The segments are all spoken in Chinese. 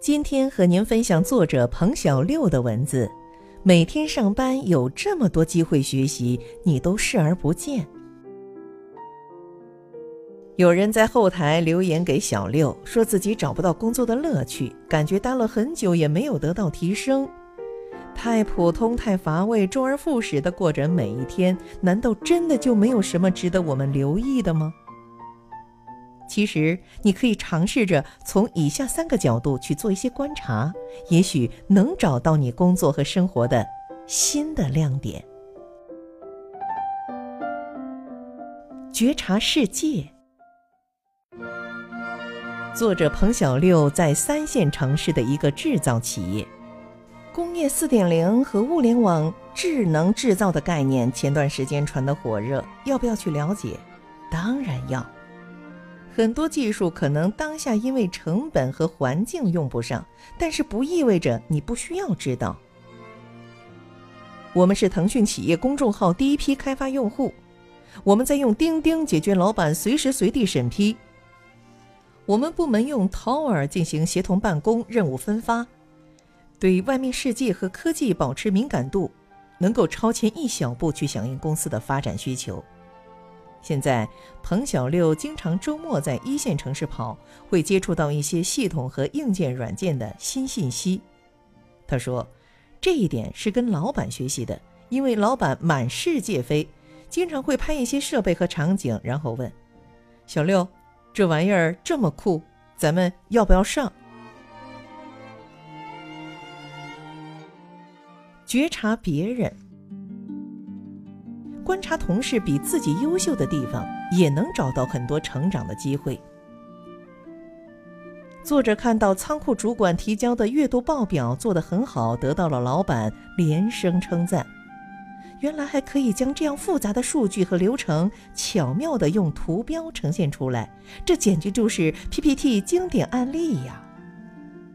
今天和您分享作者彭小六的文字。每天上班有这么多机会学习，你都视而不见。有人在后台留言给小六，说自己找不到工作的乐趣，感觉待了很久也没有得到提升，太普通、太乏味，周而复始的过着每一天，难道真的就没有什么值得我们留意的吗？其实，你可以尝试着从以下三个角度去做一些观察，也许能找到你工作和生活的新的亮点。觉察世界。作者彭小六在三线城市的一个制造企业，工业四点零和物联网智能制造的概念前段时间传得火热，要不要去了解？当然要。很多技术可能当下因为成本和环境用不上，但是不意味着你不需要知道。我们是腾讯企业公众号第一批开发用户，我们在用钉钉解决老板随时随地审批。我们部门用 Tower 进行协同办公、任务分发，对外面世界和科技保持敏感度，能够超前一小步去响应公司的发展需求。现在，彭小六经常周末在一线城市跑，会接触到一些系统和硬件软件的新信息。他说，这一点是跟老板学习的，因为老板满世界飞，经常会拍一些设备和场景，然后问小六：“这玩意儿这么酷，咱们要不要上？”觉察别人。观察同事比自己优秀的地方，也能找到很多成长的机会。作者看到仓库主管提交的月度报表做得很好，得到了老板连声称赞。原来还可以将这样复杂的数据和流程巧妙地用图标呈现出来，这简直就是 PPT 经典案例呀！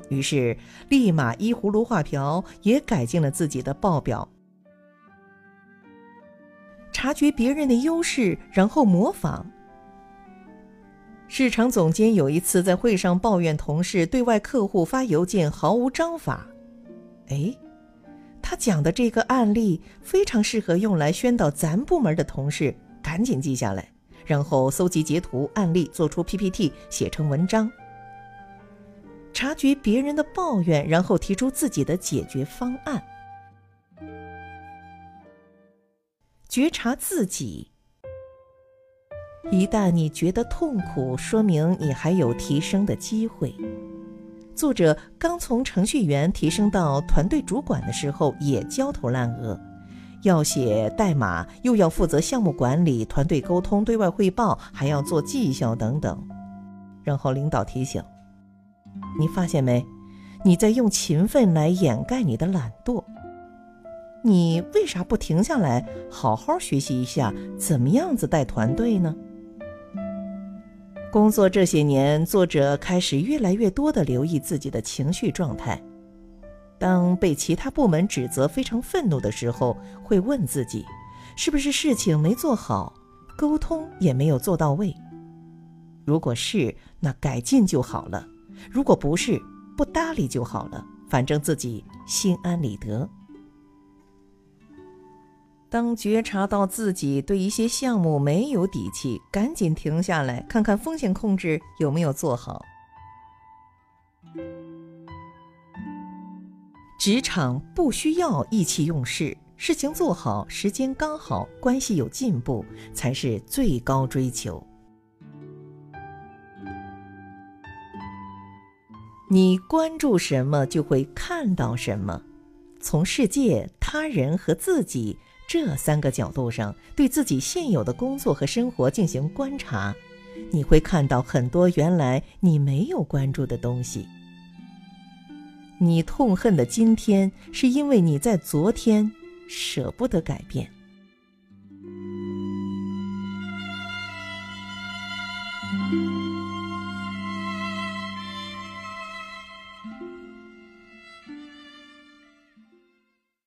于是立马依葫芦画瓢，也改进了自己的报表。察觉别人的优势，然后模仿。市场总监有一次在会上抱怨同事对外客户发邮件毫无章法。哎，他讲的这个案例非常适合用来宣导咱部门的同事，赶紧记下来，然后搜集截图案例，做出 PPT，写成文章。察觉别人的抱怨，然后提出自己的解决方案。觉察自己。一旦你觉得痛苦，说明你还有提升的机会。作者刚从程序员提升到团队主管的时候，也焦头烂额，要写代码，又要负责项目管理、团队沟通、对外汇报，还要做绩效等等。然后领导提醒：“你发现没？你在用勤奋来掩盖你的懒惰。”你为啥不停下来好好学习一下怎么样子带团队呢？工作这些年，作者开始越来越多的留意自己的情绪状态。当被其他部门指责非常愤怒的时候，会问自己，是不是事情没做好，沟通也没有做到位？如果是，那改进就好了；如果不是，不搭理就好了，反正自己心安理得。当觉察到自己对一些项目没有底气，赶紧停下来看看风险控制有没有做好。职场不需要意气用事，事情做好，时间刚好，关系有进步，才是最高追求。你关注什么，就会看到什么。从世界、他人和自己。这三个角度上对自己现有的工作和生活进行观察你会看到很多原来你没有关注的东西。你痛恨的今天是因为你在昨天舍不得改变。